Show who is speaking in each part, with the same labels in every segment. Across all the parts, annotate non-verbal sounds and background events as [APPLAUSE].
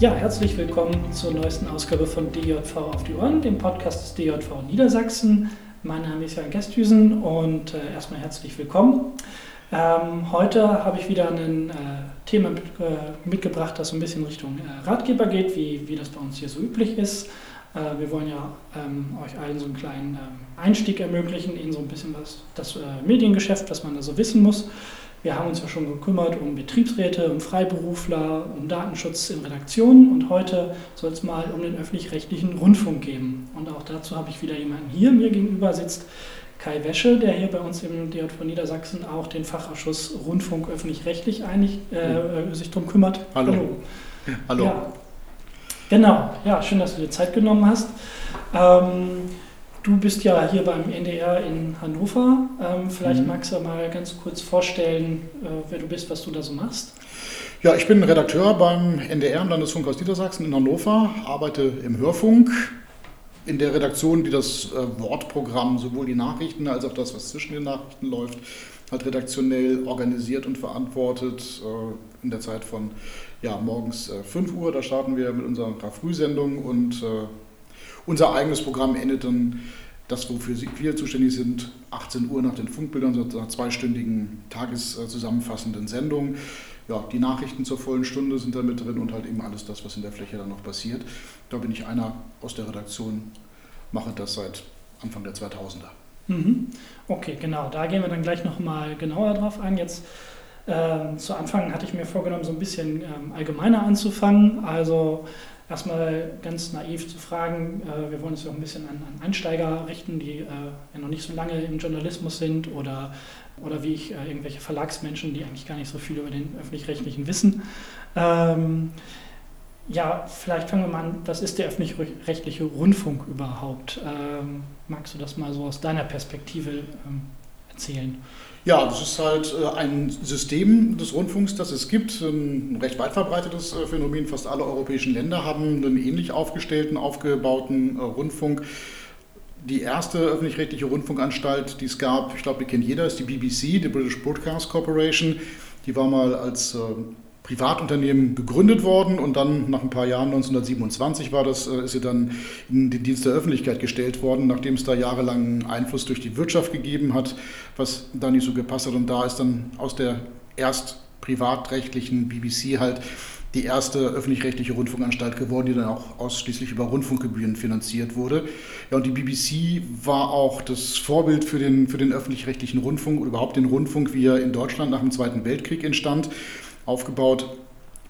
Speaker 1: Ja, herzlich willkommen zur neuesten Ausgabe von DJV auf die Ohren, dem Podcast des DJV Niedersachsen. Mein Name ist Jan Gesthüsen und äh, erstmal herzlich willkommen. Ähm, heute habe ich wieder ein äh, Thema mit, äh, mitgebracht, das so ein bisschen Richtung äh, Ratgeber geht, wie, wie das bei uns hier so üblich ist. Äh, wir wollen ja ähm, euch allen so einen kleinen ähm, Einstieg ermöglichen in so ein bisschen was das äh, Mediengeschäft, was man da so wissen muss. Wir haben uns ja schon gekümmert um Betriebsräte, um Freiberufler, um Datenschutz in Redaktionen und heute soll es mal um den öffentlich-rechtlichen Rundfunk gehen. Und auch dazu habe ich wieder jemanden hier. Mir gegenüber sitzt Kai Wäsche, der hier bei uns im DJV Niedersachsen auch den Fachausschuss Rundfunk öffentlich-rechtlich äh, sich darum kümmert.
Speaker 2: Hallo. Hallo.
Speaker 1: Hallo. Ja. Genau, ja, schön, dass du dir Zeit genommen hast. Ähm, Du bist ja hier beim NDR in Hannover. Ähm, vielleicht mhm. magst du mal ganz kurz vorstellen, äh, wer du bist, was du da so machst.
Speaker 2: Ja, ich bin Redakteur beim NDR im Landesfunkhaus Niedersachsen in Hannover, arbeite im Hörfunk, in der Redaktion, die das äh, Wortprogramm, sowohl die Nachrichten als auch das, was zwischen den Nachrichten läuft, hat redaktionell organisiert und verantwortet. Äh, in der Zeit von ja, morgens äh, 5 Uhr, da starten wir mit unserer Frühsendung und äh, unser eigenes Programm endet dann, das wofür wir zuständig sind, 18 Uhr nach den Funkbildern, so einer zweistündigen tageszusammenfassenden Sendung. Ja, die Nachrichten zur vollen Stunde sind da mit drin und halt eben alles das, was in der Fläche dann noch passiert. Da bin ich einer aus der Redaktion, mache das seit Anfang der 2000er.
Speaker 1: Mhm. Okay, genau. Da gehen wir dann gleich nochmal genauer drauf ein. Jetzt äh, zu Anfang hatte ich mir vorgenommen, so ein bisschen ähm, allgemeiner anzufangen. Also erstmal ganz naiv zu fragen, äh, wir wollen uns ja auch ein bisschen an, an Einsteiger richten, die äh, ja noch nicht so lange im Journalismus sind oder, oder wie ich, äh, irgendwelche Verlagsmenschen, die eigentlich gar nicht so viel über den öffentlich-rechtlichen wissen. Ähm, ja, vielleicht fangen wir mal an, was ist der öffentlich-rechtliche Rundfunk überhaupt? Ähm, magst du das mal so aus deiner Perspektive ähm, erzählen?
Speaker 2: Ja, das ist halt äh, ein System des Rundfunks, das es gibt, ein recht weit verbreitetes äh, Phänomen. Fast alle europäischen Länder haben einen ähnlich aufgestellten, aufgebauten äh, Rundfunk. Die erste öffentlich-rechtliche Rundfunkanstalt, die es gab, ich glaube, die kennt jeder, ist die BBC, die British Broadcast Corporation. Die war mal als Privatunternehmen gegründet worden und dann nach ein paar Jahren, 1927 war das, äh, ist sie dann in den Dienst der Öffentlichkeit gestellt worden, nachdem es da jahrelang Einfluss durch die Wirtschaft gegeben hat, was da nicht so gepasst hat. Und da ist dann aus der erst privatrechtlichen BBC halt die erste öffentlich-rechtliche Rundfunkanstalt geworden, die dann auch ausschließlich über Rundfunkgebühren finanziert wurde. Ja, und die BBC war auch das Vorbild für den, für den öffentlich-rechtlichen Rundfunk oder überhaupt den Rundfunk, wie er in Deutschland nach dem Zweiten Weltkrieg entstand aufgebaut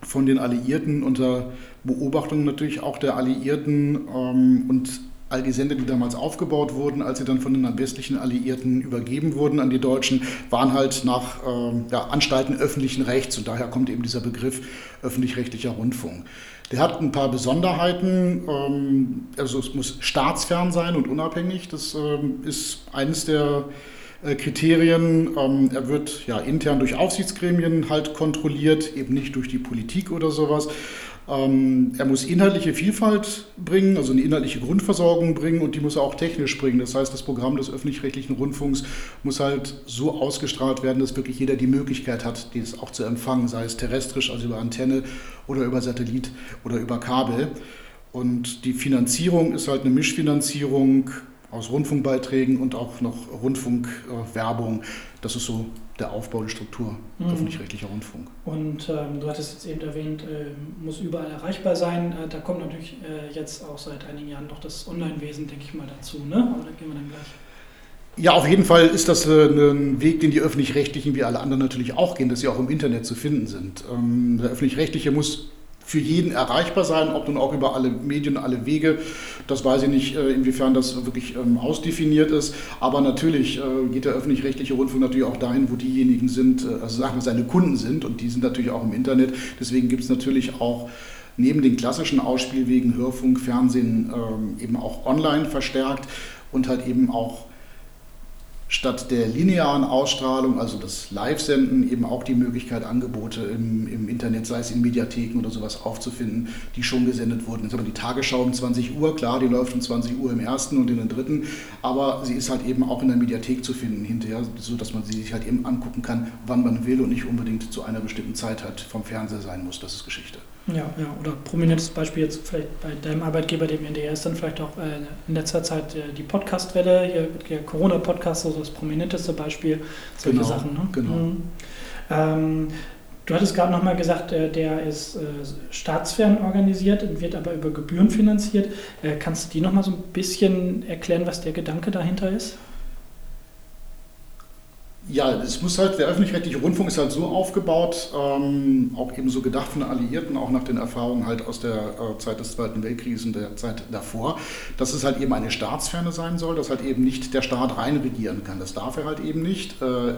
Speaker 2: von den Alliierten unter Beobachtung natürlich auch der Alliierten ähm, und all die Sender, die damals aufgebaut wurden, als sie dann von den westlichen Alliierten übergeben wurden an die Deutschen, waren halt nach ähm, ja, Anstalten öffentlichen Rechts. Und daher kommt eben dieser Begriff öffentlich-rechtlicher Rundfunk. Der hat ein paar Besonderheiten, ähm, also es muss staatsfern sein und unabhängig, das ähm, ist eines der Kriterien. Ähm, er wird ja intern durch Aufsichtsgremien halt kontrolliert, eben nicht durch die Politik oder sowas. Ähm, er muss inhaltliche Vielfalt bringen, also eine inhaltliche Grundversorgung bringen und die muss er auch technisch bringen. Das heißt, das Programm des öffentlich-rechtlichen Rundfunks muss halt so ausgestrahlt werden, dass wirklich jeder die Möglichkeit hat, dies auch zu empfangen, sei es terrestrisch, also über Antenne oder über Satellit oder über Kabel. Und die Finanzierung ist halt eine Mischfinanzierung aus Rundfunkbeiträgen und auch noch Rundfunkwerbung. das ist so der Aufbau, die Struktur mhm. öffentlich-rechtlicher Rundfunk.
Speaker 1: Und ähm, du hattest jetzt eben erwähnt, äh, muss überall erreichbar sein. Äh, da kommt natürlich äh, jetzt auch seit einigen Jahren noch das Online-Wesen, denke ich mal, dazu. Ne? Aber da gehen wir dann gleich.
Speaker 2: Ja, auf jeden Fall ist das äh, ein Weg, den die öffentlich-rechtlichen wie alle anderen natürlich auch gehen, dass sie auch im Internet zu finden sind. Ähm, der öffentlich-rechtliche muss für jeden erreichbar sein, ob nun auch über alle Medien, alle Wege. Das weiß ich nicht, äh, inwiefern das wirklich ähm, ausdefiniert ist. Aber natürlich äh, geht der öffentlich-rechtliche Rundfunk natürlich auch dahin, wo diejenigen sind, äh, also sagen wir seine Kunden sind und die sind natürlich auch im Internet. Deswegen gibt es natürlich auch neben den klassischen Ausspielwegen Hörfunk, Fernsehen ähm, eben auch online verstärkt und halt eben auch statt der linearen Ausstrahlung, also das Live-Senden, eben auch die Möglichkeit, Angebote im, im, Internet, sei es in Mediatheken oder sowas, aufzufinden, die schon gesendet wurden. Jetzt haben wir die Tagesschau um 20 Uhr, klar, die läuft um 20 Uhr im ersten und in den dritten, aber sie ist halt eben auch in der Mediathek zu finden hinterher, sodass man sie sich halt eben angucken kann, wann man will und nicht unbedingt zu einer bestimmten Zeit halt vom Fernseher sein muss. Das ist Geschichte.
Speaker 1: Ja, ja, oder prominentes Beispiel jetzt vielleicht bei deinem Arbeitgeber, dem NDR, ist dann vielleicht auch äh, in letzter Zeit äh, die Podcast-Welle, hier der Corona-Podcast, so das prominenteste Beispiel, solche
Speaker 2: genau,
Speaker 1: Sachen. Ne?
Speaker 2: Genau. Mhm.
Speaker 1: Ähm, du hattest gerade nochmal gesagt, äh, der ist äh, staatsfern organisiert und wird aber über Gebühren finanziert. Äh, kannst du die nochmal so ein bisschen erklären, was der Gedanke dahinter ist?
Speaker 2: Ja, es muss halt, der öffentlich-rechtliche Rundfunk ist halt so aufgebaut, ähm, auch eben so gedacht von den Alliierten, auch nach den Erfahrungen halt aus der äh, Zeit des Zweiten Weltkrieges und der Zeit davor, dass es halt eben eine Staatsferne sein soll, dass halt eben nicht der Staat rein regieren kann. Das darf er halt eben nicht. Äh,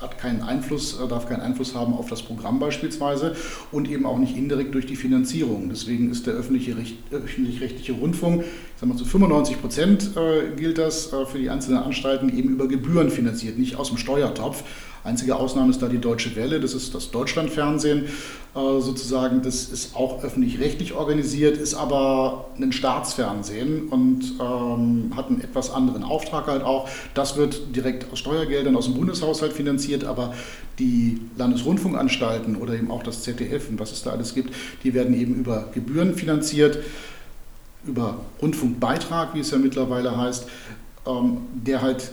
Speaker 2: hat keinen Einfluss, äh, darf keinen Einfluss haben auf das Programm beispielsweise und eben auch nicht indirekt durch die Finanzierung. Deswegen ist der öffentlich-rechtliche Rundfunk, ich sage mal zu 95 Prozent äh, gilt das äh, für die einzelnen Anstalten, eben über Gebühren finanziert, nicht aus dem Steuertopf. Einzige Ausnahme ist da die Deutsche Welle, das ist das Deutschlandfernsehen äh, sozusagen. Das ist auch öffentlich-rechtlich organisiert, ist aber ein Staatsfernsehen und ähm, hat einen etwas anderen Auftrag halt auch. Das wird direkt aus Steuergeldern aus dem Bundeshaushalt finanziert, aber die Landesrundfunkanstalten oder eben auch das ZDF und was es da alles gibt, die werden eben über Gebühren finanziert über Rundfunkbeitrag, wie es ja mittlerweile heißt, ähm, der halt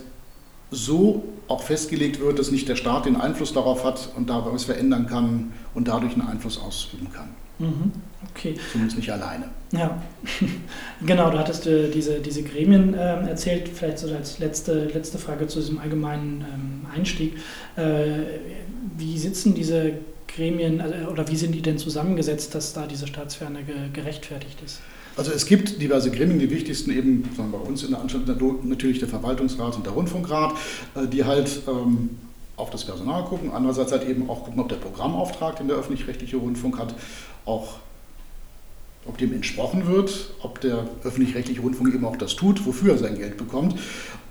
Speaker 2: so auch festgelegt wird, dass nicht der Staat den Einfluss darauf hat und da was verändern kann und dadurch einen Einfluss ausüben kann.
Speaker 1: Mhm. Okay.
Speaker 2: Zumindest nicht alleine.
Speaker 1: Ja, [LAUGHS] genau, du hattest äh, diese, diese Gremien äh, erzählt, vielleicht so als letzte, letzte Frage zu diesem allgemeinen ähm, Einstieg. Äh, wie sitzen diese Gremien also, oder wie sind die denn zusammengesetzt, dass da diese Staatsferne ge gerechtfertigt ist?
Speaker 2: Also es gibt diverse Gremien, die wichtigsten eben sagen bei uns in der Anstalt natürlich der Verwaltungsrat und der Rundfunkrat, äh, die halt ähm, auf das Personal gucken, andererseits halt eben auch gucken, ob der Programmauftrag, den der öffentlich-rechtliche Rundfunk hat, auch ob dem entsprochen wird, ob der öffentlich-rechtliche Rundfunk eben auch das tut, wofür er sein Geld bekommt.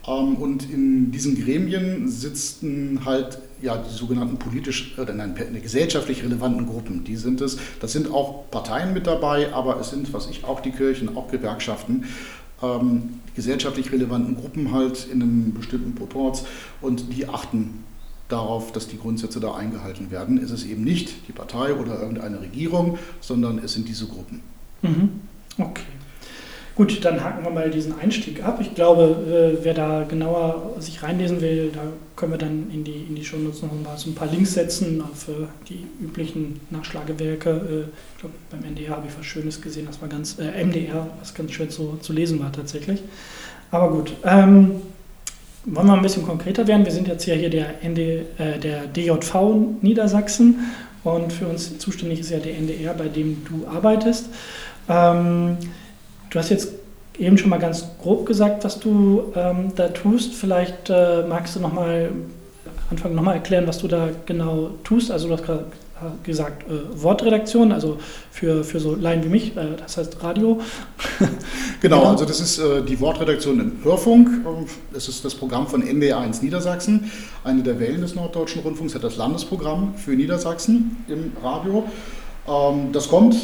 Speaker 2: Ähm, und in diesen Gremien sitzen halt ja, die sogenannten politisch oder nein, gesellschaftlich relevanten Gruppen. Die sind es. Das sind auch Parteien mit dabei, aber es sind, was ich, auch die Kirchen, auch Gewerkschaften. Ähm, gesellschaftlich relevanten Gruppen halt in einem bestimmten Proports und die achten darauf, dass die Grundsätze da eingehalten werden. Es ist eben nicht die Partei oder irgendeine Regierung, sondern es sind diese Gruppen.
Speaker 1: Mhm. Okay. Gut, dann haken wir mal diesen Einstieg ab. Ich glaube, äh, wer da genauer sich reinlesen will, da können wir dann in die, in die Shownotes noch mal so ein paar Links setzen für die üblichen Nachschlagewerke. Äh, ich glaube, beim NDR habe ich was Schönes gesehen, das war ganz, äh, MDR, was ganz schön zu, zu lesen war tatsächlich. Aber gut, ähm, wollen wir ein bisschen konkreter werden. Wir sind jetzt ja hier der, ND, äh, der DJV Niedersachsen und für uns zuständig ist ja der NDR, bei dem du arbeitest. Ähm, du hast jetzt eben schon mal ganz grob gesagt, was du ähm, da tust. Vielleicht äh, magst du noch mal Anfang nochmal erklären, was du da genau tust. Also du hast gerade gesagt, äh, Wortredaktion, also für, für so Laien wie mich, äh, das heißt Radio. [LAUGHS]
Speaker 2: genau, also das ist äh, die Wortredaktion im Hörfunk. Das ist das Programm von NDR1 Niedersachsen. Eine der Wellen des Norddeutschen Rundfunks hat das Landesprogramm für Niedersachsen im Radio. Ähm, das kommt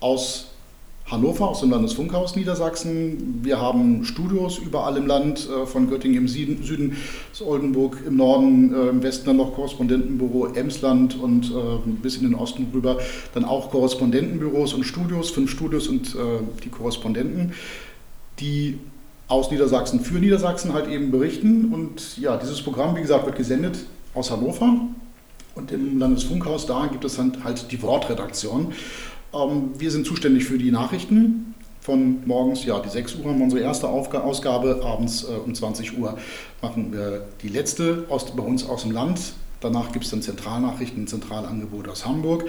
Speaker 2: aus Hannover aus dem Landesfunkhaus Niedersachsen. Wir haben Studios überall im Land, äh, von Göttingen im Süden, bis Oldenburg im Norden, äh, im Westen dann noch Korrespondentenbüro Emsland und äh, bis in den Osten rüber dann auch Korrespondentenbüros und Studios, fünf Studios und die Korrespondenten, die aus Niedersachsen für Niedersachsen halt eben berichten. Und ja, dieses Programm, wie gesagt, wird gesendet aus Hannover. Und im Landesfunkhaus da gibt es halt die Wortredaktion. Ähm, wir sind zuständig für die Nachrichten. Von morgens, ja, die 6 Uhr haben wir unsere erste Ausgabe, abends äh, um 20 Uhr machen wir die letzte aus, bei uns aus dem Land. Danach gibt es dann Zentralnachrichten, ein Zentralangebot aus Hamburg.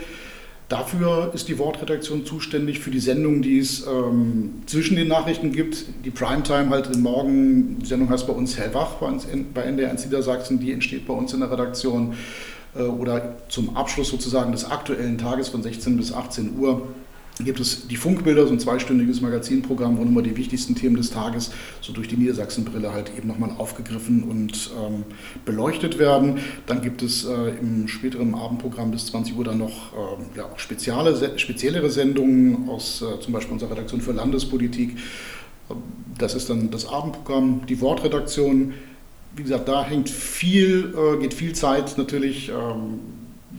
Speaker 2: Dafür ist die Wortredaktion zuständig für die Sendungen, die es ähm, zwischen den Nachrichten gibt. Die Primetime halt im Morgen, die Sendung heißt bei uns Hellwach bei, in, bei NDR 1 Niedersachsen, die entsteht bei uns in der Redaktion. Äh, oder zum Abschluss sozusagen des aktuellen Tages von 16 bis 18 Uhr gibt es die Funkbilder, so ein zweistündiges Magazinprogramm, wo nochmal die wichtigsten Themen des Tages so durch die Niedersachsenbrille halt eben nochmal aufgegriffen und ähm, beleuchtet werden. Dann gibt es äh, im späteren Abendprogramm bis 20 Uhr dann noch äh, ja, auch spezielle, speziellere Sendungen aus äh, zum Beispiel unserer Redaktion für Landespolitik. Das ist dann das Abendprogramm, die Wortredaktion, wie gesagt, da hängt viel, äh, geht viel Zeit natürlich ähm,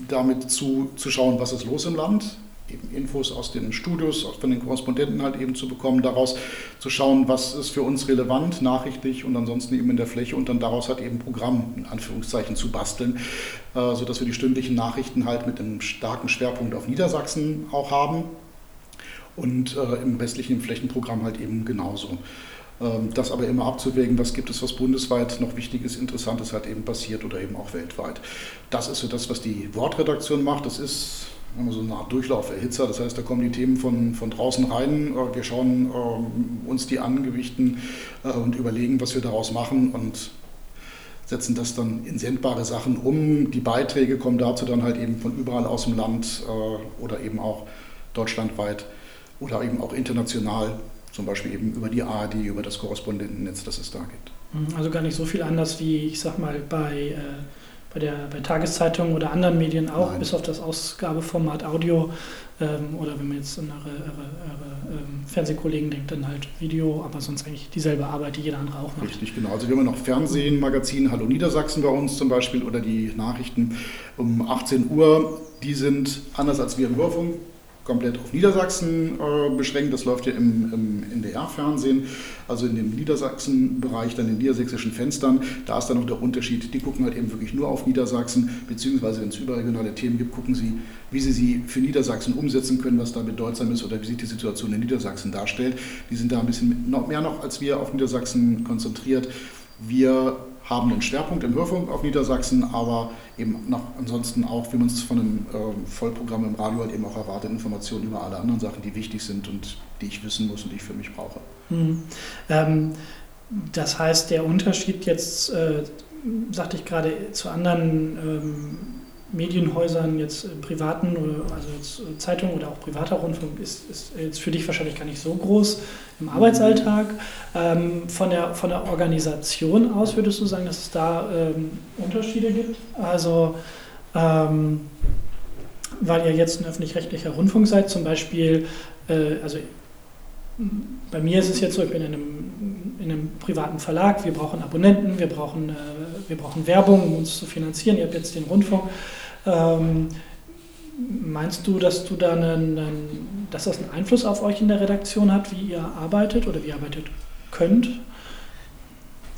Speaker 2: damit zu, zu schauen, was ist los im Land. eben Infos aus den Studios, von den Korrespondenten halt eben zu bekommen, daraus zu schauen, was ist für uns relevant, nachrichtlich und ansonsten eben in der Fläche und dann daraus halt eben Programm in Anführungszeichen zu basteln, äh, sodass wir die stündlichen Nachrichten halt mit einem starken Schwerpunkt auf Niedersachsen auch haben und äh, im restlichen Flächenprogramm halt eben genauso. Ähm, das aber immer abzuwägen, was gibt es, was bundesweit noch Wichtiges, Interessantes halt eben passiert oder eben auch weltweit. Das ist so das, was die Wortredaktion macht. Das ist so eine Art Durchlauferhitzer. Das heißt, da kommen die Themen von, von draußen rein. Äh, wir schauen äh, uns die an, gewichten äh, und überlegen, was wir daraus machen und setzen das dann in sendbare Sachen um. Die Beiträge kommen dazu dann halt eben von überall aus dem Land äh, oder eben auch deutschlandweit oder eben auch international, zum Beispiel eben über die ARD, über das Korrespondentennetz, das es da gibt.
Speaker 1: Mhm, also gar nicht so viel anders wie, ich sag mal, bei, äh, bei, der, bei Tageszeitungen oder anderen Medien auch, Nein. bis auf das Ausgabeformat Audio. Ähm, oder wenn man jetzt an eure, eure, eure ähm, Fernsehkollegen denkt, dann halt Video, aber sonst eigentlich dieselbe Arbeit, die jeder andere auch macht.
Speaker 2: Richtig, genau. Also wir haben noch Fernsehen, Magazin Hallo Niedersachsen bei uns zum Beispiel oder die Nachrichten um 18 Uhr. Die sind anders als wir im Hörfunk komplett auf Niedersachsen äh, beschränkt. Das läuft ja im, im NDR-Fernsehen, also in dem Niedersachsen-Bereich, dann in niedersächsischen Fenstern. Da ist dann noch der Unterschied, die gucken halt eben wirklich nur auf Niedersachsen, beziehungsweise wenn es überregionale Themen gibt, gucken sie, wie sie sie für Niedersachsen umsetzen können, was da bedeutsam ist oder wie sich die Situation in Niedersachsen darstellt. Die sind da ein bisschen mehr noch als wir auf Niedersachsen konzentriert. Wir haben einen Schwerpunkt im Hörfunk auf Niedersachsen, aber eben noch ansonsten auch, wie man es von einem äh, Vollprogramm im Radio halt eben auch erwartet, Informationen über alle anderen Sachen, die wichtig sind und die ich wissen muss und die ich für mich brauche.
Speaker 1: Mhm. Ähm, das heißt, der Unterschied jetzt, äh, sagte ich gerade, zu anderen ähm, Medienhäusern, jetzt äh, privaten, oder, also jetzt äh, Zeitungen oder auch privater Rundfunk, ist, ist, jetzt für dich wahrscheinlich gar nicht so groß im Arbeitsalltag. Ähm, von, der, von der Organisation aus würdest du sagen, dass es da ähm, Unterschiede gibt? Also, ähm, weil ihr jetzt ein öffentlich-rechtlicher Rundfunk seid, zum Beispiel, äh, also bei mir ist es jetzt so, ich bin in einem, in einem privaten Verlag, wir brauchen Abonnenten, wir brauchen, äh, wir brauchen Werbung, um uns zu finanzieren. Ihr habt jetzt den Rundfunk. Ähm, meinst du, dass du da einen, dass das einen Einfluss auf euch in der Redaktion hat, wie ihr arbeitet oder wie ihr arbeitet könnt?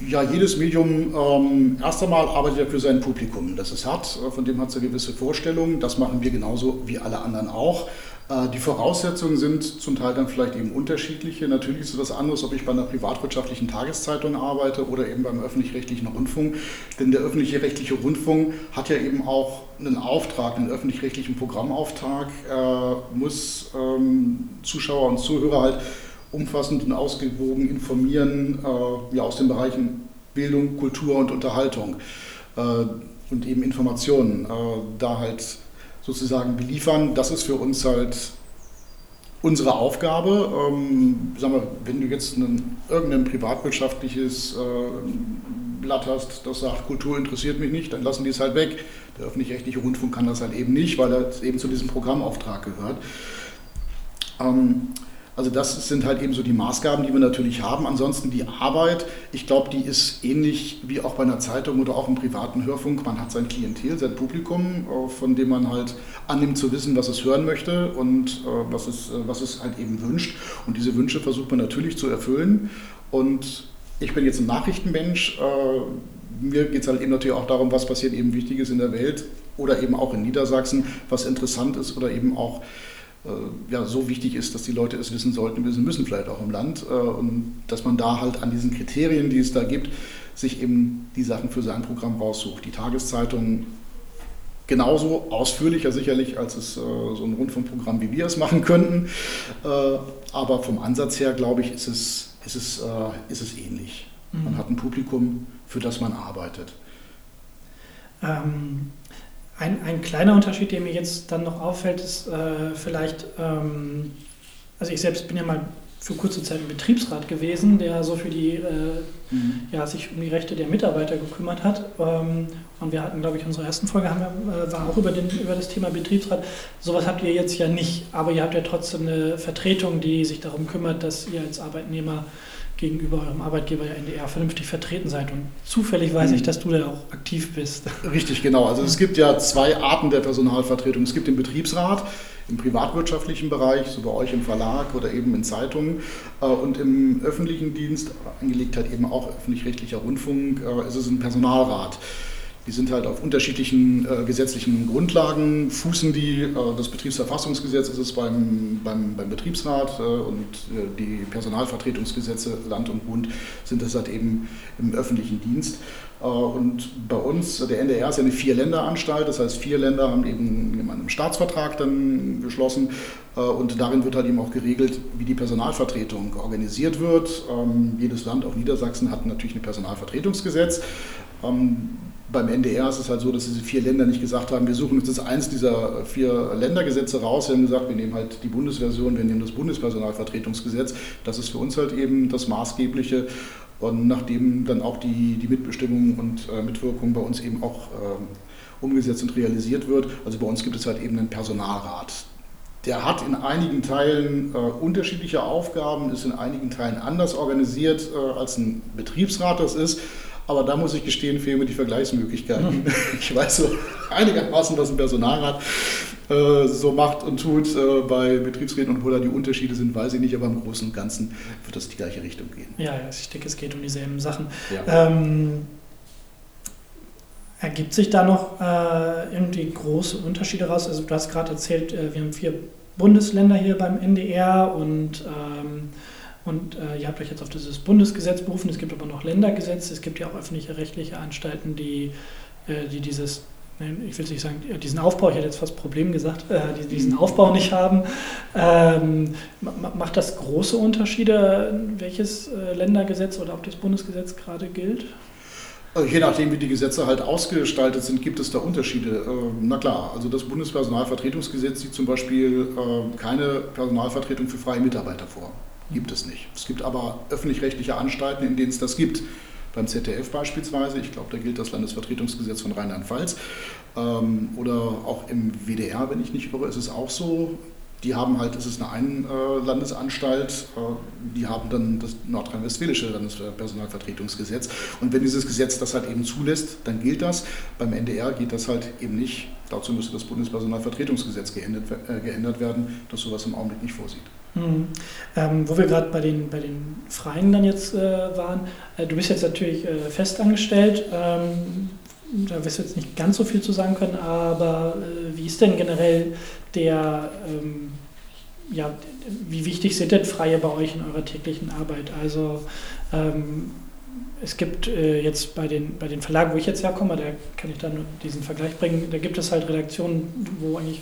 Speaker 2: Ja, jedes Medium ähm, erst einmal arbeitet ja für sein Publikum, das es hat. Von dem hat es eine gewisse Vorstellung. Das machen wir genauso wie alle anderen auch. Äh, die Voraussetzungen sind zum Teil dann vielleicht eben unterschiedliche. Natürlich ist es was anderes, ob ich bei einer privatwirtschaftlichen Tageszeitung arbeite oder eben beim öffentlich-rechtlichen Rundfunk. Denn der öffentlich-rechtliche Rundfunk hat ja eben auch einen Auftrag, einen öffentlich-rechtlichen Programmauftrag, äh, muss ähm, Zuschauer und Zuhörer halt umfassend und ausgewogen informieren, äh, ja, aus den Bereichen Bildung, Kultur und Unterhaltung äh, und eben Informationen. Äh, da halt sozusagen beliefern. Das ist für uns halt unsere Aufgabe. Ähm, sagen wir, wenn du jetzt ein, irgendein privatwirtschaftliches äh, Blatt hast, das sagt, Kultur interessiert mich nicht, dann lassen die es halt weg. Der öffentlich-rechtliche Rundfunk kann das halt eben nicht, weil er eben zu diesem Programmauftrag gehört. Ähm, also das sind halt eben so die Maßgaben, die wir natürlich haben. Ansonsten die Arbeit, ich glaube, die ist ähnlich wie auch bei einer Zeitung oder auch im privaten Hörfunk. Man hat sein Klientel, sein Publikum, äh, von dem man halt annimmt zu wissen, was es hören möchte und äh, was es, äh, was es halt eben wünscht. Und diese Wünsche versucht man natürlich zu erfüllen. Und ich bin jetzt ein Nachrichtenmensch. Mir geht es halt eben natürlich auch darum, was passiert eben Wichtiges in der Welt oder eben auch in Niedersachsen, was interessant ist oder eben auch ja, so wichtig ist, dass die Leute es wissen sollten, wissen müssen vielleicht auch im Land. Äh, und dass man da halt an diesen Kriterien, die es da gibt, sich eben die Sachen für sein Programm raussucht. Die Tageszeitung genauso ausführlicher sicherlich, als es äh, so ein Rundfunkprogramm wie wir es machen könnten. aber vom Ansatz her, glaube ich, ist es, ist es, ist es ähnlich. Mhm. Man hat ein Publikum, für das man arbeitet.
Speaker 1: Ähm ein, ein kleiner Unterschied, der mir jetzt dann noch auffällt, ist äh, vielleicht, ähm, also ich selbst bin ja mal für kurze Zeit im Betriebsrat gewesen, der so für die, äh, mhm. ja, sich um die Rechte der Mitarbeiter gekümmert hat. Ähm, und wir hatten, glaube ich, unsere ersten Folge haben wir, äh, war auch über, den, über das Thema Betriebsrat. Sowas habt ihr jetzt ja nicht, aber ihr habt ja trotzdem eine Vertretung, die sich darum kümmert, dass ihr als Arbeitnehmer gegenüber eurem Arbeitgeber ja NDR vernünftig vertreten seid. Und zufällig weiß ich, mhm. dass du da auch aktiv bist.
Speaker 2: Richtig, genau. Also es gibt ja zwei Arten der Personalvertretung. Es gibt den Betriebsrat im privatwirtschaftlichen Bereich, so bei euch im Verlag oder eben in Zeitungen. Äh, und im öffentlichen Dienst, angelegt halt eben auch öffentlich-rechtlicher Rundfunk, äh, ist es ein Personalrat. Die sind halt auf unterschiedlichen äh, gesetzlichen Grundlagen, fußen die. Äh, das Betriebsverfassungsgesetz ist es beim, beim, beim Betriebsrat äh, und äh, die Personalvertretungsgesetze Land und Bund sind es halt eben im öffentlichen Dienst. Äh, und bei uns, der NDR ist ja eine Vier-Länder-Anstalt, das heißt, vier Länder haben eben einen Staatsvertrag dann geschlossen äh, und darin wird halt eben auch geregelt, wie die Personalvertretung organisiert wird. Ähm, jedes Land, auch Niedersachsen, hat natürlich ein Personalvertretungsgesetz. Ähm, beim NDR ist es halt so, dass diese vier Länder nicht gesagt haben, wir suchen uns jetzt eins dieser vier Ländergesetze raus. Sie haben gesagt, wir nehmen halt die Bundesversion, wir nehmen das Bundespersonalvertretungsgesetz. Das ist für uns halt eben das Maßgebliche. Und nachdem dann auch die, die Mitbestimmung und äh, Mitwirkung bei uns eben auch äh, umgesetzt und realisiert wird, also bei uns gibt es halt eben einen Personalrat. Der hat in einigen Teilen äh, unterschiedliche Aufgaben, ist in einigen Teilen anders organisiert, äh, als ein Betriebsrat das ist. Aber da muss ich gestehen, fehlen mir die Vergleichsmöglichkeiten. Mhm. [LAUGHS] Ich weiß so einigermaßen, was ein Personalrat äh, so macht und tut. Äh, bei Betriebsräten und wo da die Unterschiede sind, weiß ich nicht, aber im Großen und Ganzen wird das in die gleiche Richtung gehen.
Speaker 1: Ja, ich denke, es geht um dieselben Sachen. Ja. Ähm, ergibt sich da noch äh, irgendwie große Unterschiede raus? Also du hast gerade erzählt, äh, wir haben vier Bundesländer hier beim NDR und ähm, und äh, ihr habt euch jetzt auf dieses Bundesgesetz berufen. Es gibt aber noch Ländergesetze. Es gibt ja auch öffentliche rechtliche Anstalten, die, äh, die dieses, ich will nicht sagen, diesen Aufbau, ich hätte jetzt fast Problem gesagt, äh, die diesen Aufbau nicht haben. Ähm, macht das große Unterschiede, welches äh, Ländergesetz oder ob das Bundesgesetz gerade gilt?
Speaker 2: Also je nachdem, wie die Gesetze halt ausgestaltet sind, gibt es da Unterschiede. Ähm, na klar, also das Bundespersonalvertretungsgesetz sieht zum Beispiel äh, keine Personalvertretung für freie Mitarbeiter vor gibt es nicht. Es gibt aber öffentlich-rechtliche Anstalten, in denen es das gibt. Beim ZDF beispielsweise, ich glaube, da gilt das Landesvertretungsgesetz von Rheinland-Pfalz. Ähm, oder auch im WDR, wenn ich nicht irre, ist es auch so. Die haben halt, es ist eine Einlandesanstalt, äh, die haben dann das nordrhein-westfälische Landespersonalvertretungsgesetz. Und wenn dieses Gesetz das halt eben zulässt, dann gilt das. Beim NDR geht das halt eben nicht. Dazu müsste das Bundespersonalvertretungsgesetz geändert, äh, geändert werden, das sowas im Augenblick nicht vorsieht.
Speaker 1: Mhm. Ähm, wo wir gerade bei den, bei den Freien dann jetzt äh, waren, äh, du bist jetzt natürlich äh, festangestellt, ähm, da wirst du jetzt nicht ganz so viel zu sagen können, aber äh, wie ist denn generell der, ähm, ja, wie wichtig sind denn Freie bei euch in eurer täglichen Arbeit? Also ähm, es gibt äh, jetzt bei den, bei den Verlagen, wo ich jetzt herkomme, da kann ich dann diesen Vergleich bringen, da gibt es halt Redaktionen, wo eigentlich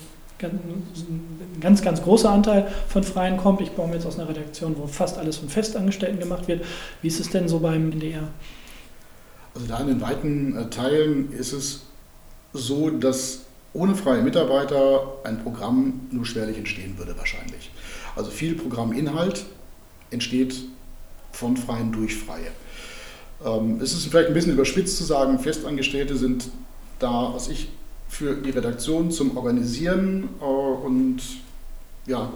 Speaker 1: ein ganz, ganz großer Anteil von Freien kommt. Ich komme jetzt aus einer Redaktion, wo fast alles von Festangestellten gemacht wird. Wie ist es denn so beim NDR?
Speaker 2: Also da in den weiten äh, Teilen ist es so, dass ohne freie Mitarbeiter ein Programm nur schwerlich entstehen würde wahrscheinlich. Also viel Programminhalt entsteht von Freien durch Freie. Ähm, es ist vielleicht ein bisschen überspitzt zu sagen, Festangestellte sind da, was ich für die Redaktion zum Organisieren äh, und ja,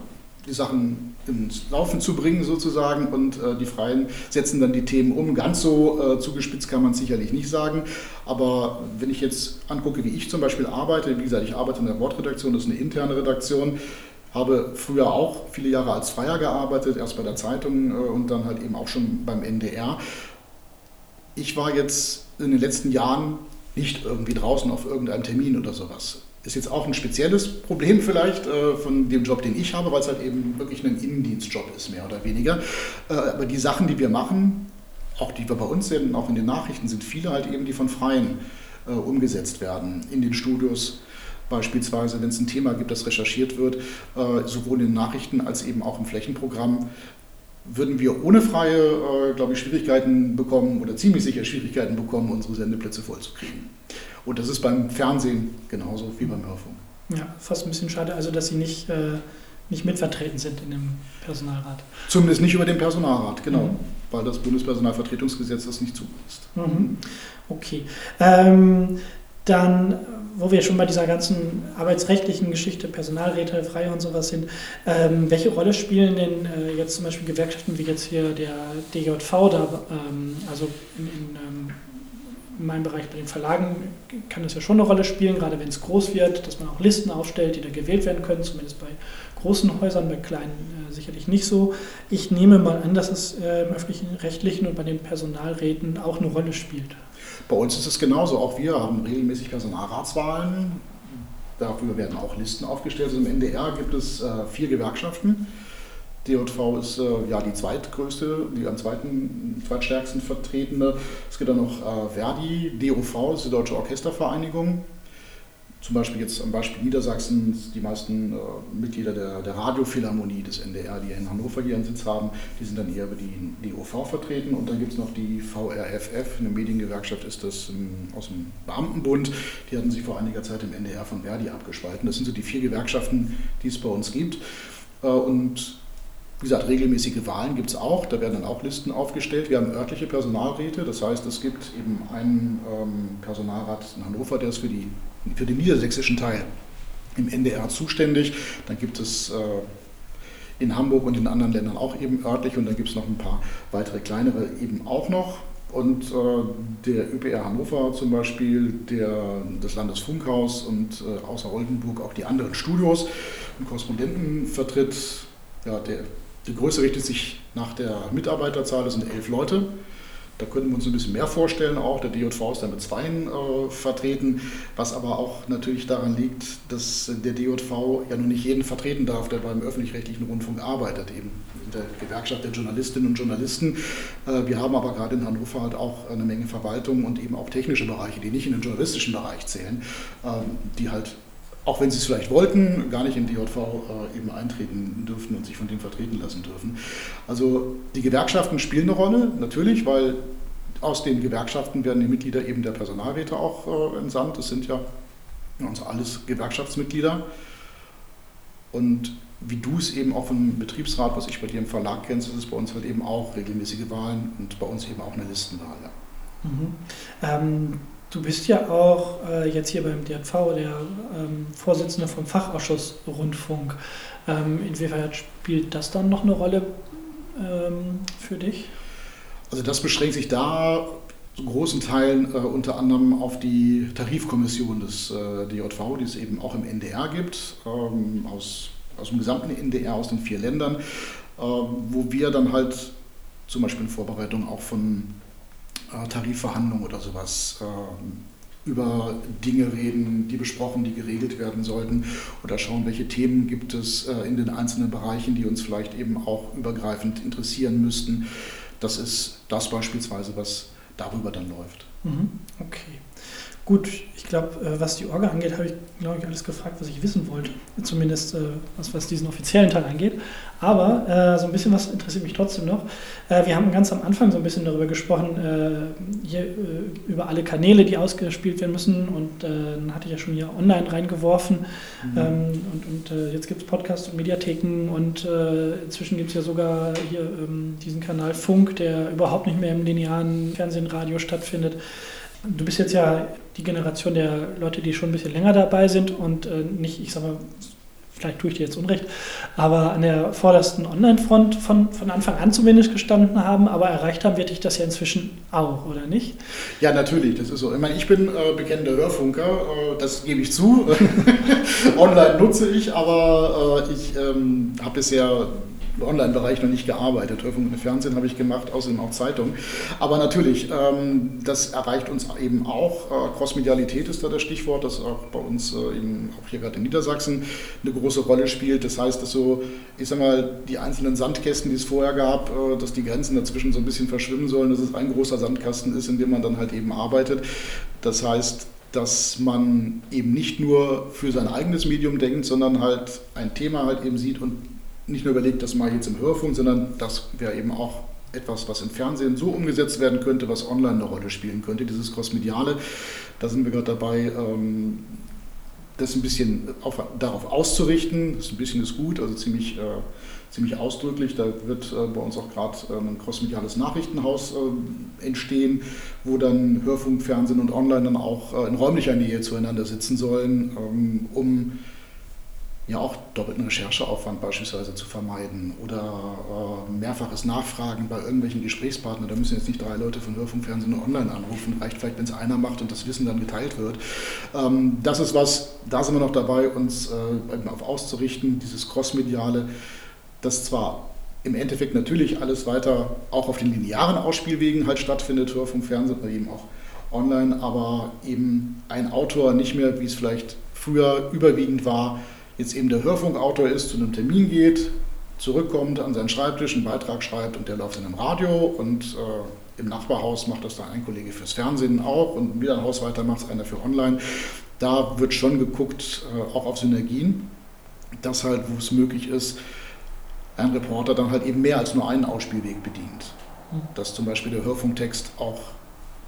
Speaker 2: die Sachen ins Laufen zu bringen sozusagen und äh, die Freien setzen dann die Themen um. Ganz so äh, zugespitzt kann man es sicherlich nicht sagen, aber wenn ich jetzt angucke, wie ich zum Beispiel arbeite, wie gesagt, ich arbeite in der Wortredaktion, das ist eine interne Redaktion, habe früher auch viele Jahre als Freier gearbeitet, erst bei der Zeitung äh, und dann halt eben auch schon beim NDR. Ich war jetzt in den letzten Jahren nicht irgendwie draußen auf irgendeinem Termin oder sowas. Ist jetzt auch ein spezielles Problem vielleicht äh, von dem Job, den ich habe, weil es halt eben wirklich ein Innendienstjob ist, mehr oder weniger. Äh, aber die Sachen, die wir machen, auch die wir bei uns sehen, auch in den Nachrichten, sind viele halt eben, die von Freien äh, umgesetzt werden. In den Studios beispielsweise, wenn es ein Thema gibt, das recherchiert wird, äh, sowohl in den Nachrichten als eben auch im Flächenprogramm, würden wir ohne freie, äh, glaube ich, Schwierigkeiten bekommen oder ziemlich sicher Schwierigkeiten bekommen, unsere Sendeplätze vollzukriegen. Und das ist beim Fernsehen genauso wie beim Hörfunk.
Speaker 1: Ja, fast ein bisschen schade, also dass Sie nicht, äh, nicht mitvertreten sind in dem Personalrat.
Speaker 2: Zumindest nicht über den Personalrat, genau, mhm. weil das Bundespersonalvertretungsgesetz das nicht zulässt.
Speaker 1: Mhm. Okay. Ähm, Dann, wo wir schon bei dieser ganzen arbeitsrechtlichen Geschichte, Personalräte, Freie und sowas sind, ähm, welche Rolle spielen denn äh, jetzt zum Beispiel Gewerkschaften wie jetzt hier der DJV da, ähm, also in, in ähm, in meinem Bereich bei den Verlagen kann das ja schon eine Rolle spielen, gerade wenn es groß wird, dass man auch Listen aufstellt, die da gewählt werden können, zumindest bei großen Häusern, bei kleinen äh, sicherlich nicht so. Ich nehme mal an, dass es äh, im öffentlichen Rechtlichen und bei den Personalräten auch eine Rolle spielt.
Speaker 2: Bei uns ist es genauso. Auch wir haben regelmäßig Personalratswahlen. Dafür werden auch Listen aufgestellt. Also Im NDR gibt es äh, vier Gewerkschaften. DJV ist äh, ja die zweitgrößte, die am zweiten, zweitstärksten vertretene. Es gibt dann noch äh, Verdi, DOV, das ist die Deutsche Orchestervereinigung. Zum Beispiel jetzt am Beispiel Niedersachsen, die meisten äh, Mitglieder der, der Radiophilharmonie des NDR, die in Hannover einen Sitz haben, die sind dann eher über die DOV vertreten. Und dann gibt es noch die VRFF, eine Mediengewerkschaft ist das im, aus dem Beamtenbund. Die hatten sich vor einiger Zeit im NDR von Verdi abgespalten. Das sind so die vier Gewerkschaften, die es bei uns gibt. Äh, und wie gesagt, regelmäßige Wahlen gibt es auch, da werden dann auch Listen aufgestellt. Wir haben örtliche Personalräte, das heißt, es gibt eben einen ähm, Personalrat in Hannover, der ist für, die, für den niedersächsischen Teil im NDR zuständig. Dann gibt es äh, in Hamburg und in anderen Ländern auch eben örtlich und dann gibt es noch ein paar weitere kleinere eben auch noch. Und äh, der ÖPR Hannover zum Beispiel, der, das Landesfunkhaus und äh, außer Oldenburg auch die anderen Studios und Korrespondenten vertritt, ja, der die Größe richtet sich nach der Mitarbeiterzahl, das sind elf Leute. Da könnten wir uns ein bisschen mehr vorstellen auch. Der DJV ist dann mit zweien äh, vertreten, was aber auch natürlich daran liegt, dass der DJV ja nun nicht jeden vertreten darf, der beim öffentlich-rechtlichen Rundfunk arbeitet, eben in der Gewerkschaft der Journalistinnen und Journalisten. Äh, wir haben aber gerade in Hannover halt auch eine Menge Verwaltung und eben auch technische Bereiche, die nicht in den journalistischen Bereich zählen, äh, die halt auch wenn sie es vielleicht wollten, gar nicht in DJV äh, eben eintreten dürften und sich von dem vertreten lassen dürfen. Also die Gewerkschaften spielen eine Rolle, natürlich, weil aus den Gewerkschaften werden die Mitglieder eben der Personalräte auch äh, entsandt. Das sind ja also alles Gewerkschaftsmitglieder. Und wie du es eben auch vom Betriebsrat, was ich bei dir im Verlag kennst, ist es bei uns halt eben auch regelmäßige Wahlen und bei uns eben auch eine Listenwahl.
Speaker 1: Mhm. Ähm, Du bist ja auch äh, jetzt hier beim DRV der ähm, Vorsitzende vom Fachausschuss Rundfunk. Ähm, inwiefern spielt das dann noch eine Rolle ähm, für dich?
Speaker 2: Also das beschränkt sich da zu großen Teilen äh, unter anderem auf die Tarifkommission des äh, DJV, die es eben auch im NDR gibt, ähm, aus, aus dem gesamten NDR, aus den vier Ländern, äh, wo wir dann halt zum Beispiel in Vorbereitung auch von Tarifverhandlungen oder sowas äh, über Dinge reden, die besprochen, die geregelt werden sollten oder schauen, welche Themen gibt es äh, in den einzelnen Bereichen, die uns vielleicht eben auch übergreifend interessieren müssten. Das ist das beispielsweise, was darüber dann läuft.
Speaker 1: Mhm. Okay. Gut, ich glaube, äh, was die Orga angeht, habe ich, glaube ich, alles gefragt, was ich wissen wollte. Zumindest äh, was, was diesen offiziellen Teil angeht. Aber äh, so ein bisschen was interessiert mich trotzdem noch. Äh, wir haben ganz am Anfang so ein bisschen darüber gesprochen, äh, hier, äh, über alle Kanäle, die ausgespielt werden müssen. Und dann hatte ich ja schon hier online reingeworfen. Mhm. Ähm, und, und jetzt gibt es Podcasts und Mediatheken. Und inzwischen gibt es ja sogar hier ähm, diesen Kanal Funk, der überhaupt nicht mehr im linearen Fernsehen, Radio stattfindet. Du bist jetzt ja die Generation der Leute, die schon ein bisschen länger dabei sind und äh, nicht, ich sag mal, vielleicht tue ich dir jetzt Unrecht, aber an der vordersten Online-Front von, von Anfang an zumindest gestanden haben, aber erreicht haben wird dich das ja inzwischen auch, oder nicht?
Speaker 2: Ja, natürlich, das ist so. Ich meine, ich bin äh, bekennender Hörfunker, äh, das gebe ich zu. [LAUGHS] Online nutze ich, aber äh, ich ähm, habe bisher Online-Bereich noch nicht gearbeitet. Hörfunk und Fernsehen habe ich gemacht, außerdem auch Zeitung. Aber natürlich, ähm, das erreicht uns eben auch. Äh, Crossmedialität ist da das Stichwort, das auch bei uns äh, eben auch hier gerade in Niedersachsen eine große Rolle spielt. Das heißt, dass so, ich sag mal, die einzelnen Sandkästen, die es vorher gab, äh, dass die Grenzen dazwischen so ein bisschen verschwimmen sollen, dass es ein großer Sandkasten ist, in dem man dann halt eben arbeitet. Das heißt, dass man eben nicht nur für sein eigenes Medium denkt, sondern halt ein Thema halt eben sieht und nicht nur überlegt, das mache ich jetzt im Hörfunk, sondern das wäre eben auch etwas, was im Fernsehen so umgesetzt werden könnte, was online eine Rolle spielen könnte, dieses Crossmediale. Da sind wir gerade dabei, ähm, das ein bisschen auf, darauf auszurichten. Das ist ein bisschen ist gut, also ziemlich, äh, ziemlich ausdrücklich. Da wird äh, bei uns auch gerade äh, ein crossmediales Nachrichtenhaus äh, entstehen, wo dann Hörfunk, Fernsehen und Online dann auch äh, in räumlicher Nähe zueinander sitzen sollen, ähm, um ja auch doppelten Rechercheaufwand beispielsweise zu vermeiden oder äh, mehrfaches Nachfragen bei irgendwelchen Gesprächspartnern. Da müssen jetzt nicht drei Leute von Hörfunk, Fernsehen und Online anrufen. Reicht vielleicht, wenn es einer macht und das Wissen dann geteilt wird. Ähm, das ist was, da sind wir noch dabei, uns äh, auf auszurichten, dieses Crossmediale, das zwar im Endeffekt natürlich alles weiter auch auf den linearen Ausspielwegen halt stattfindet, Hörfunk, Fernsehen oder eben auch online, aber eben ein Autor nicht mehr, wie es vielleicht früher überwiegend war, jetzt eben der Hörfunkautor ist, zu einem Termin geht, zurückkommt, an seinen Schreibtisch einen Beitrag schreibt und der läuft in einem Radio und äh, im Nachbarhaus macht das dann ein Kollege fürs Fernsehen auch und wieder ein Haus weiter macht es einer für online. Da wird schon geguckt, äh, auch auf Synergien, dass halt, wo es möglich ist, ein Reporter dann halt eben mehr als nur einen Ausspielweg bedient. Hm. Dass zum Beispiel der Hörfunktext auch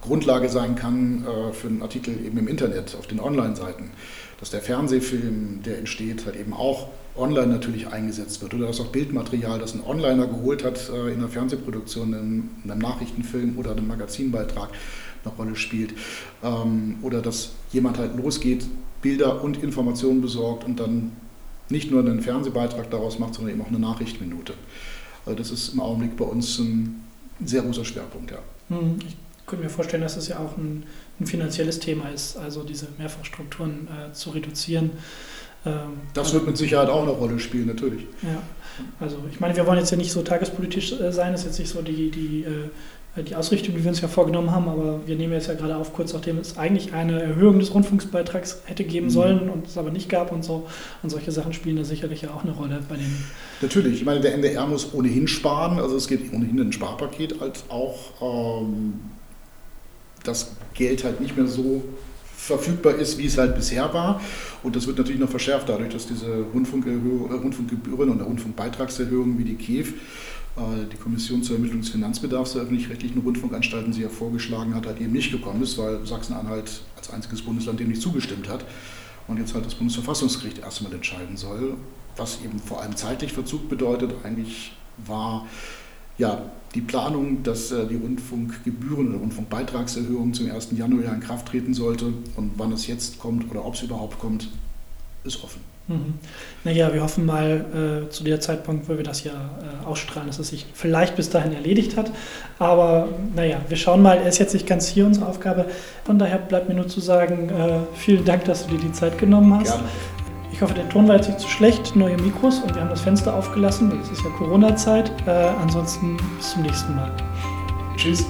Speaker 2: Grundlage sein kann äh, für einen Artikel eben im Internet, auf den Online-Seiten dass der Fernsehfilm, der entsteht, halt eben auch online natürlich eingesetzt wird oder dass auch Bildmaterial, das ein Onliner geholt hat äh, in einer Fernsehproduktion, in einem Nachrichtenfilm oder einem Magazinbeitrag eine Rolle spielt. Ähm, oder dass jemand halt losgeht, Bilder und Informationen besorgt und dann nicht nur einen Fernsehbeitrag daraus macht, sondern eben auch eine Nachrichtenminute. Also das ist im Augenblick bei uns ein sehr großer Schwerpunkt, ja.
Speaker 1: Hm, ich könnte mir vorstellen, dass es ja auch ein ein finanzielles Thema ist, also diese Mehrfachstrukturen äh, zu reduzieren.
Speaker 2: Ähm, das wird mit Sicherheit auch eine Rolle spielen, natürlich.
Speaker 1: Ja, also ich meine, wir wollen jetzt ja nicht so tagespolitisch äh, sein, das ist jetzt nicht so die, die, äh, die Ausrichtung, die wir uns ja vorgenommen haben, aber wir nehmen jetzt ja gerade auf, kurz nachdem es eigentlich eine Erhöhung des Rundfunksbeitrags hätte geben mhm. sollen und es aber nicht gab und so. Und solche Sachen spielen da sicherlich ja auch eine Rolle bei den.
Speaker 2: Natürlich, ich meine, der NDR muss ohnehin sparen, also es geht ohnehin ein Sparpaket als auch. Ähm das Geld halt nicht mehr so verfügbar ist, wie es halt bisher war. Und das wird natürlich noch verschärft dadurch, dass diese äh, Rundfunkgebühren und Rundfunkbeitragserhöhungen wie die KEF, äh, die Kommission zur Ermittlung des Finanzbedarfs der öffentlich-rechtlichen Rundfunkanstalten, sie ja vorgeschlagen hat, halt eben nicht gekommen ist, weil Sachsen-Anhalt als einziges Bundesland dem nicht zugestimmt hat. Und jetzt halt das Bundesverfassungsgericht erstmal entscheiden soll, was eben vor allem zeitlich Verzug bedeutet. Eigentlich war ja, die Planung, dass äh, die Rundfunkgebühren oder Rundfunkbeitragserhöhung zum 1. Januar in Kraft treten sollte und wann es jetzt kommt oder ob es überhaupt kommt, ist offen.
Speaker 1: Mhm. Naja, wir hoffen mal äh, zu der Zeitpunkt, wo wir das ja äh, ausstrahlen, dass es sich vielleicht bis dahin erledigt hat. Aber naja, wir schauen mal, er ist jetzt nicht ganz hier unsere Aufgabe. Von daher bleibt mir nur zu sagen, äh, vielen Dank, dass du dir die Zeit genommen hast. Gerne. Ich hoffe, der Ton war jetzt nicht zu schlecht. Neue Mikros und wir haben das Fenster aufgelassen, weil es ist ja Corona-Zeit. Äh, ansonsten bis zum nächsten Mal.
Speaker 2: Tschüss.